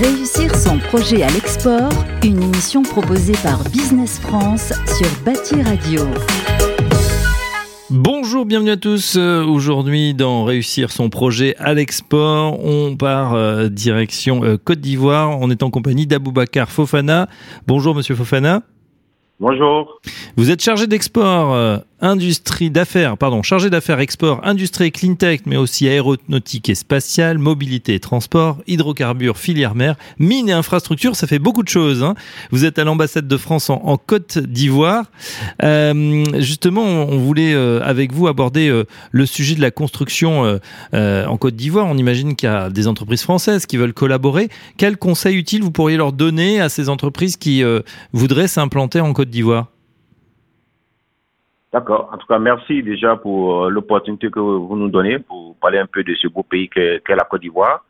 Réussir son projet à l'export, une émission proposée par Business France sur Bâti Radio. Bonjour, bienvenue à tous. Euh, Aujourd'hui, dans Réussir son projet à l'export, on part euh, direction euh, Côte d'Ivoire. On est en compagnie d'Aboubacar Fofana. Bonjour, monsieur Fofana. Bonjour. Vous êtes chargé d'export, euh, industrie d'affaires, pardon, chargé d'affaires export, industrie et cleantech, mais aussi aéronautique et spatiale, mobilité et transport, hydrocarbures, filière mer, mines et infrastructures, ça fait beaucoup de choses. Hein. Vous êtes à l'ambassade de France en, Côte d'Ivoire. Euh, justement, on, voulait euh, avec vous aborder euh, le sujet de la construction en Côte d'Ivoire. On imagine qu'il y a des entreprises françaises qui veulent collaborer. Quel conseil utile vous pourriez leur donner à ces entreprises qui voudraient s'implanter en Côte d'Ivoire? D'accord. En tout cas, merci déjà pour euh, l'opportunité que vous nous donnez pour parler un peu de ce beau pays qu'est la Côte d'Ivoire.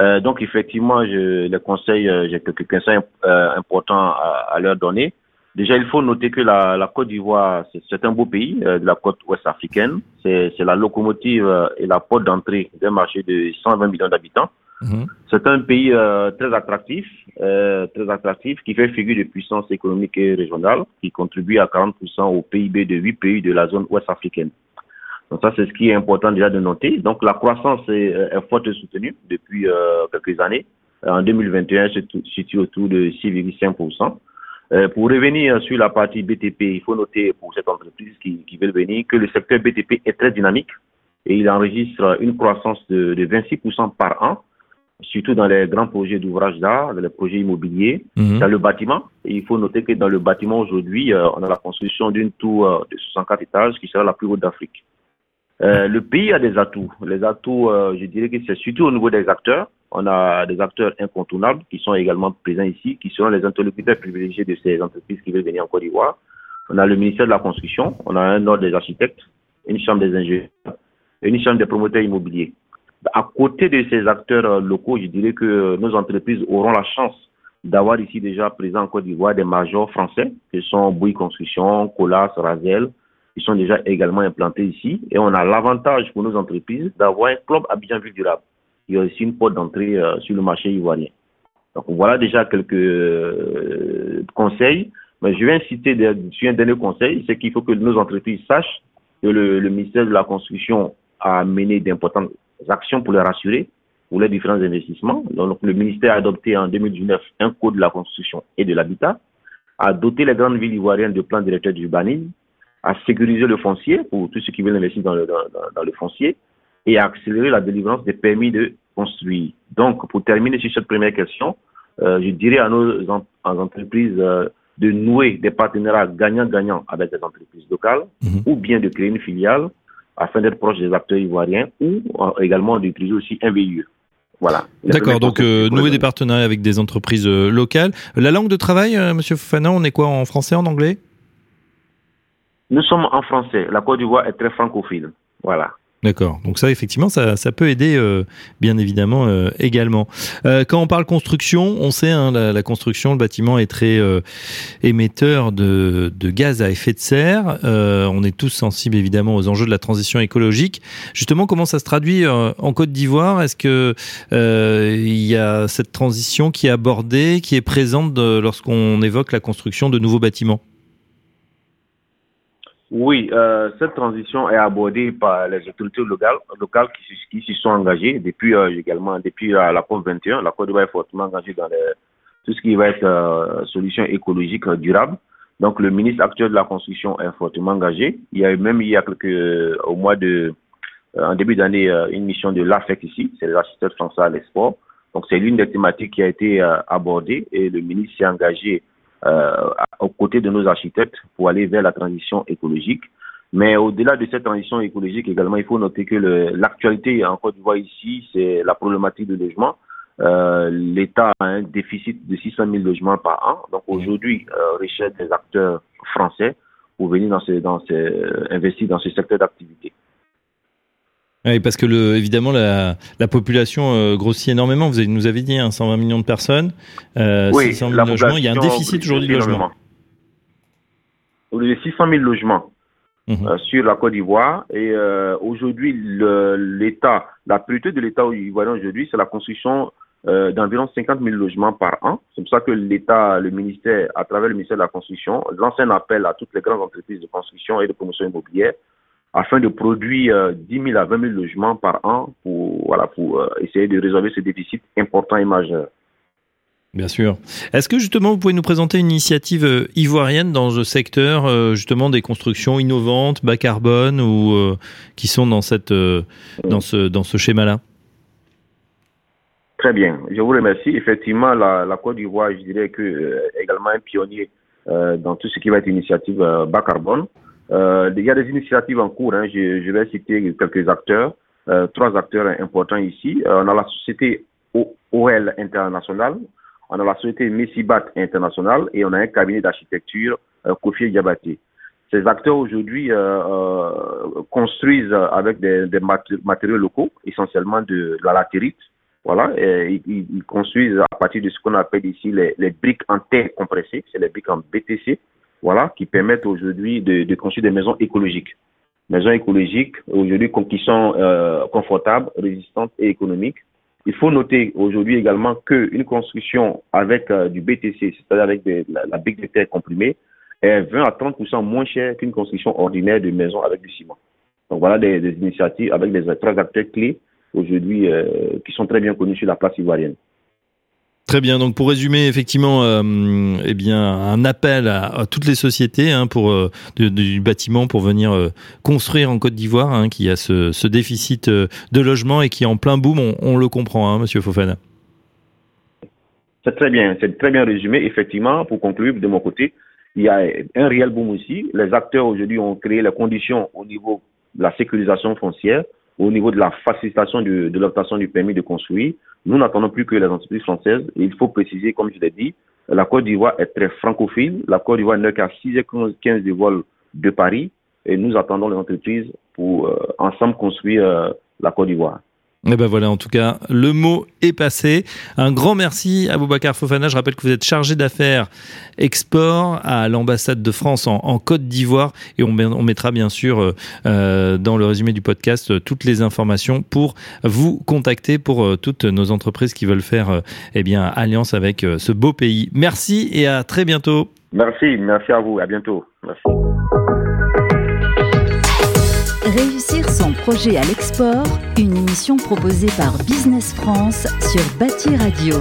Euh, donc, effectivement, je, les conseils, euh, j'ai quelques conseils importants à, leur donner. Déjà, il faut noter que la, Côte d'Ivoire, c'est- un beau pays de la côte ouest africaine. C'est la locomotive et la porte d'entrée d'un marché de 120 millions d'habitants. Mhm. C'est un pays euh, très attractif, euh, très attractif, qui fait figure de puissance économique et régionale, qui contribue à 40% au PIB de huit pays de la zone ouest africaine. Donc ça, c'est ce qui est important déjà de noter. Donc la croissance est, euh, forte et soutenue depuis quelques années. En 2021, elle se situe autour de 6,5%. Euh, pour revenir sur la partie BTP, il faut noter pour cette entreprise qui, qui veut venir que le secteur BTP est très dynamique et il enregistre une croissance de 26% par an surtout dans les grands projets d'ouvrage d'art, dans les projets immobiliers, Mhm. dans le bâtiment. Et il faut noter que dans le bâtiment aujourd'hui, euh, on a la construction d'une tour euh, de 64 étages qui sera la plus haute d'Afrique. Euh, le pays a des atouts. Les atouts, je dirais que c'est surtout au niveau des acteurs. On a des acteurs incontournables qui sont également présents ici, qui seront les interlocuteurs privilégiés de ces entreprises qui veulent venir en Côte d'Ivoire. On a le ministère de la Construction, on a un ordre des architectes, une chambre des ingénieurs, et une chambre des promoteurs immobiliers. À côté de ces acteurs euh, locaux, je dirais que euh, nos entreprises auront la chance d'avoir ici déjà présent en Côte d'Ivoire des majors français, qui sont Bouygues Construction, Colas, Razel, qui sont déjà également implantés ici. Et on a l'avantage pour nos entreprises d'avoir un club Abidjan Ville Durable, qui est aussi une porte d'entrée euh, sur le marché ivoirien. Donc voilà déjà quelques conseils. Mais je vais citer des- sur un dernier conseil, c'est qu'il faut que nos entreprises sachent que le, le ministère de la Construction a mené d'importantes actions pour les rassurer pour les différents investissements. Donc, le ministère a adopté en 2019 un code de la construction et de l'habitat, a doté les grandes villes ivoiriennes de plans directeurs d'urbanisme, a sécurisé le foncier pour tous ceux qui veulent investir dans le, dans, dans- dans le foncier et a accéléré la délivrance des permis de construire. Donc, pour terminer sur cette première question, euh, je dirais à nos en- en entreprises euh, de nouer des partenariats gagnant-gagnant avec des entreprises locales Mhm. ou bien de créer une filiale afin d'être proche des acteurs ivoiriens ou euh, également d'utiliser aussi un VIE. Voilà. D'accord, donc euh, nouer des partenariats avec des entreprises euh, locales. La langue de travail, euh, Monsieur Fofana, on est quoi en français, en anglais? Nous sommes en français. La Côte d'Ivoire est très francophile. Voilà. D'accord, donc ça effectivement ça, ça peut aider euh, bien évidemment euh, également. Euh, quand on parle construction, on sait hein, la, construction, le bâtiment est très émetteur de, de gaz à effet de serre. On est tous sensibles évidemment aux enjeux de la transition écologique. Justement, comment ça se traduit en Côte d'Ivoire? Est-ce que il y a cette transition qui est abordée, qui est présente lorsqu'on évoque la construction de nouveaux bâtiments? Oui, euh, cette transition est abordée par les autorités locales, qui, qui s'y sont engagées depuis euh, également depuis euh, la COP 21. La Côte d'Ivoire est fortement engagée dans tout ce qui va être solution écologique durable. Donc le ministre actuel de la construction est fortement engagé. Il y a eu même il y a quelques au mois de en début d'année une mission de l'AFEC ici, c'est les architectes français à l'export. Donc c'est l'une des thématiques qui a été abordée et le ministre s'est engagé aux côtés de nos architectes pour aller vers la transition écologique. Mais au-delà de cette transition écologique également, il faut noter que l'actualité en Côte d'Ivoire ici, c'est la problématique du logement. Euh, L'État a un déficit de 600 000 logements par an. Donc aujourd'hui, euh, recherche des acteurs français pour venir dans ce, dans ce, investir dans ce secteur d'activité. Oui, parce que le, évidemment la, la population euh, grossit énormément. Vous avez- nous avez dit hein, 120 millions de personnes, euh, 600 000 la logements. Il y a un déficit aujourd'hui de logements. lieu de 600 000 logements Mhm. euh, sur la Côte d'Ivoire. Et aujourd'hui, l'État, la priorité de l'État ivoirien aujourd'hui, c'est la construction d'environ 50 000 logements par an. C'est pour ça que l'État, le ministère, à travers le ministère de la Construction, lance un appel à toutes les grandes entreprises de construction et de promotion immobilière afin de produire 10 000 à 20 000 logements par an pour, voilà, pour essayer de résolver ce déficit important et majeur. Bien sûr. Est-ce que justement vous pouvez nous présenter une initiative euh, ivoirienne dans ce secteur euh, justement des constructions innovantes, bas carbone ou euh, qui sont dans cette dans ce dans ce schéma-là? Très bien, je vous remercie. Effectivement, la, Côte d'Ivoire, je dirais que également un pionnier dans tout ce qui va être initiative bas carbone. Il y a des initiatives en cours. Hein. Je, vais citer quelques acteurs, trois acteurs importants ici. on a la société OL International, on a la société Messibat International et on a un cabinet d'architecture, euh, Kofi Diabaté. Ces acteurs aujourd'hui euh, euh, construisent avec des, matériaux locaux, essentiellement de, la latérite. Voilà, ils, construisent à partir de ce qu'on appelle ici les, briques en terre compressées, c'est les briques en BTC, voilà, qui permettent aujourd'hui de, construire des maisons écologiques. Maisons écologiques aujourd'hui qui sont confortables, résistantes et économiques il faut noter aujourd'hui également qu'une construction avec euh, du BTC, c'est-à-dire avec la, la brique de terre comprimée, est 20 à 30% moins chère qu'une construction ordinaire de maison avec du ciment. Donc voilà des, initiatives avec des trois acteurs clés aujourd'hui euh, qui sont très bien connus sur la place ivoirienne. Très bien. Donc pour résumer, effectivement, euh, eh bien un appel à, toutes les sociétés hein, euh, du bâtiment pour venir euh, construire en Côte d'Ivoire, hein, qui a ce, déficit de logement et qui est en plein boom. On, le comprend, hein, Monsieur Fofana. C'est très bien, c'est très bien résumé. Effectivement, pour conclure de mon côté, il y a un réel boom aussi. Les acteurs aujourd'hui ont créé les conditions au niveau de la sécurisation foncière, au niveau de la facilitation de, l'obtention du permis de construire, nous n'attendons plus que les entreprises françaises. il faut préciser, comme je l'ai dit, la Côte d'Ivoire est très francophile. La Côte d'Ivoire n'est qu'à 6h15 de vol de Paris. Et nous attendons les entreprises pour euh, ensemble construire euh, la Côte d'Ivoire. Et eh ben voilà, en tout cas, le mot est passé. Un grand merci à Boubacar Fofana. Je rappelle que vous êtes chargé d'affaires export à l'ambassade de France en, Côte d'Ivoire. Et on, mettra bien sûr euh, euh, dans le résumé du podcast euh, toutes les informations pour vous contacter pour toutes nos entreprises qui veulent faire eh bien, alliance avec ce beau pays. Merci et à très bientôt. Merci, merci à vous. À bientôt. Merci. Réussir son projet à l'export, une émission proposée par Business France sur Bâti Radio.